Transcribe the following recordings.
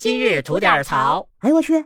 今日吐点槽。哎呦我去！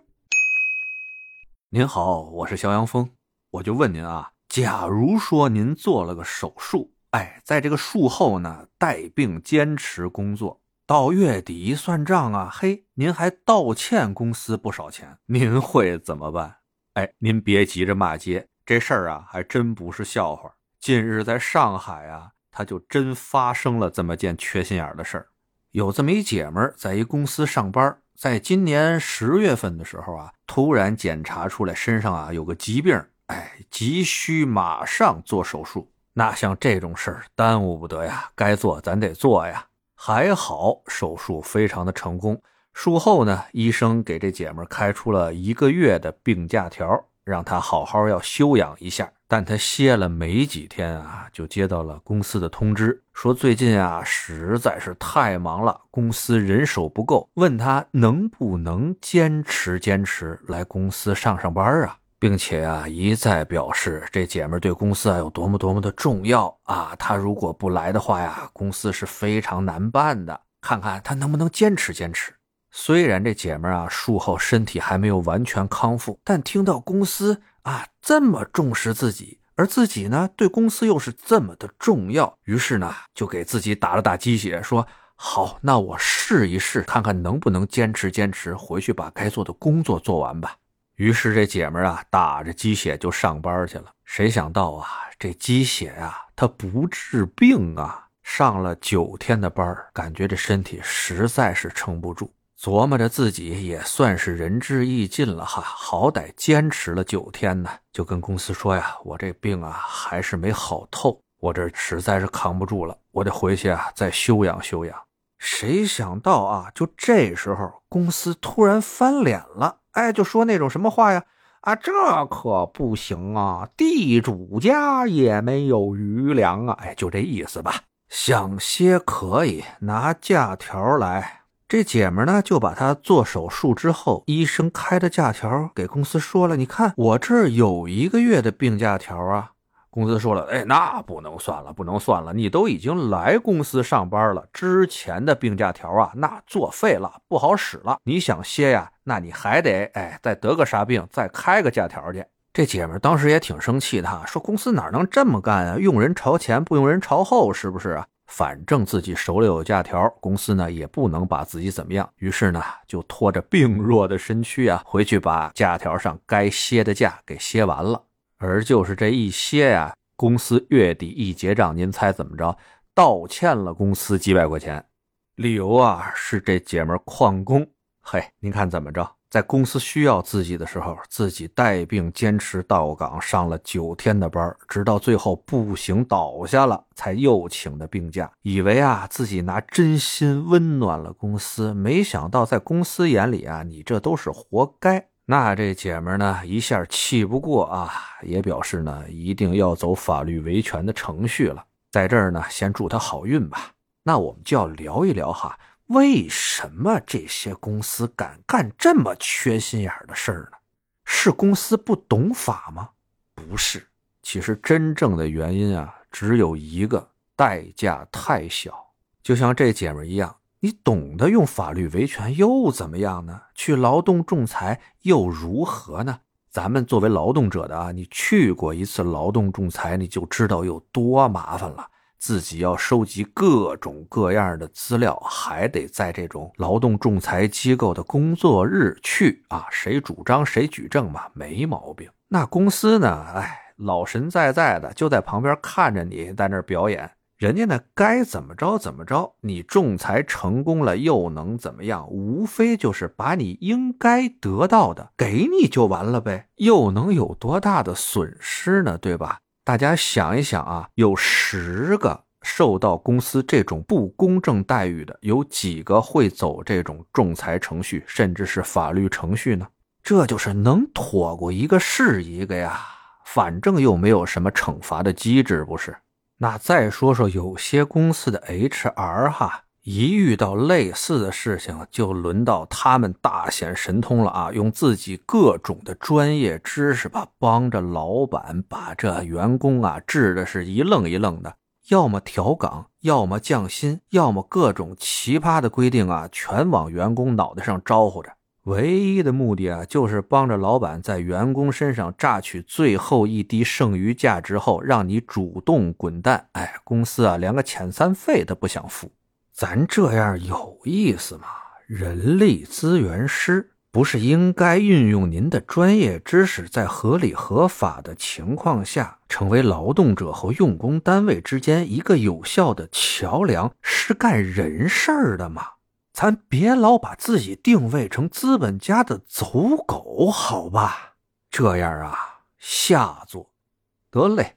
您好，我是肖阳峰，我就问您啊，假如说您做了个手术，哎，在这个术后呢，带病坚持工作，到月底一算账啊，嘿，您还倒欠公司不少钱，您会怎么办？哎，您别急着骂街，这事儿啊，还真不是笑话。近日在上海啊，他就真发生了这么件缺心眼的事儿。有这么一姐们儿在一公司上班，在今年十月份的时候啊，突然检查出来身上啊有个疾病，哎，急需马上做手术。那像这种事儿耽误不得呀，该做咱得做呀。还好手术非常的成功，术后呢，医生给这姐们开出了一个月的病假条，让她好好要休养一下。但他歇了没几天啊，就接到了公司的通知，说最近啊实在是太忙了，公司人手不够，问他能不能坚持坚持来公司上上班啊，并且啊一再表示这姐们对公司啊有多么多么的重要啊，他如果不来的话呀，公司是非常难办的，看看他能不能坚持坚持。虽然这姐们啊术后身体还没有完全康复，但听到公司。啊，这么重视自己，而自己呢，对公司又是这么的重要，于是呢，就给自己打了打鸡血，说好，那我试一试，看看能不能坚持坚持，回去把该做的工作做完吧。于是这姐们啊，打着鸡血就上班去了。谁想到啊，这鸡血啊，它不治病啊，上了九天的班感觉这身体实在是撑不住。琢磨着自己也算是仁至义尽了哈，好歹坚持了九天呢，就跟公司说呀：“我这病啊还是没好透，我这实在是扛不住了，我得回去啊再休养休养。”谁想到啊，就这时候公司突然翻脸了，哎，就说那种什么话呀？啊，这可不行啊，地主家也没有余粮啊，哎，就这意思吧。想歇可以拿假条来。这姐们呢，就把她做手术之后医生开的假条给公司说了。你看我这儿有一个月的病假条啊。公司说了，哎，那不能算了，不能算了。你都已经来公司上班了，之前的病假条啊，那作废了，不好使了。你想歇呀，那你还得哎，再得个啥病，再开个假条去。这姐们当时也挺生气的，说公司哪能这么干啊？用人朝前，不用人朝后，是不是啊？反正自己手里有假条，公司呢也不能把自己怎么样，于是呢就拖着病弱的身躯啊，回去把假条上该歇的假给歇完了。而就是这一歇呀，公司月底一结账，您猜怎么着？倒欠了公司几百块钱，理由啊是这姐们旷工。嘿，您看怎么着？在公司需要自己的时候，自己带病坚持到岗，上了九天的班，直到最后不行倒下了，才又请的病假。以为啊自己拿真心温暖了公司，没想到在公司眼里啊，你这都是活该。那这姐们呢，一下气不过啊，也表示呢，一定要走法律维权的程序了。在这儿呢，先祝她好运吧。那我们就要聊一聊哈。为什么这些公司敢干这么缺心眼的事儿呢？是公司不懂法吗？不是，其实真正的原因啊，只有一个：代价太小。就像这姐们一样，你懂得用法律维权又怎么样呢？去劳动仲裁又如何呢？咱们作为劳动者的啊，你去过一次劳动仲裁，你就知道有多麻烦了。自己要收集各种各样的资料，还得在这种劳动仲裁机构的工作日去啊，谁主张谁举证嘛，没毛病。那公司呢？哎，老神在在的就在旁边看着你在那表演，人家呢该怎么着怎么着。你仲裁成功了又能怎么样？无非就是把你应该得到的给你就完了呗，又能有多大的损失呢？对吧？大家想一想啊，有十个受到公司这种不公正待遇的，有几个会走这种仲裁程序，甚至是法律程序呢？这就是能妥过一个是一个呀，反正又没有什么惩罚的机制，不是？那再说说有些公司的 HR 哈。一遇到类似的事情，就轮到他们大显神通了啊！用自己各种的专业知识吧，帮着老板把这员工啊治的是一愣一愣的。要么调岗，要么降薪，要么各种奇葩的规定啊，全往员工脑袋上招呼着。唯一的目的啊，就是帮着老板在员工身上榨取最后一滴剩余价值后，让你主动滚蛋。哎，公司啊，连个遣散费都不想付。咱这样有意思吗？人力资源师不是应该运用您的专业知识，在合理合法的情况下，成为劳动者和用工单位之间一个有效的桥梁，是干人事儿的吗？咱别老把自己定位成资本家的走狗，好吧？这样啊，下作得嘞。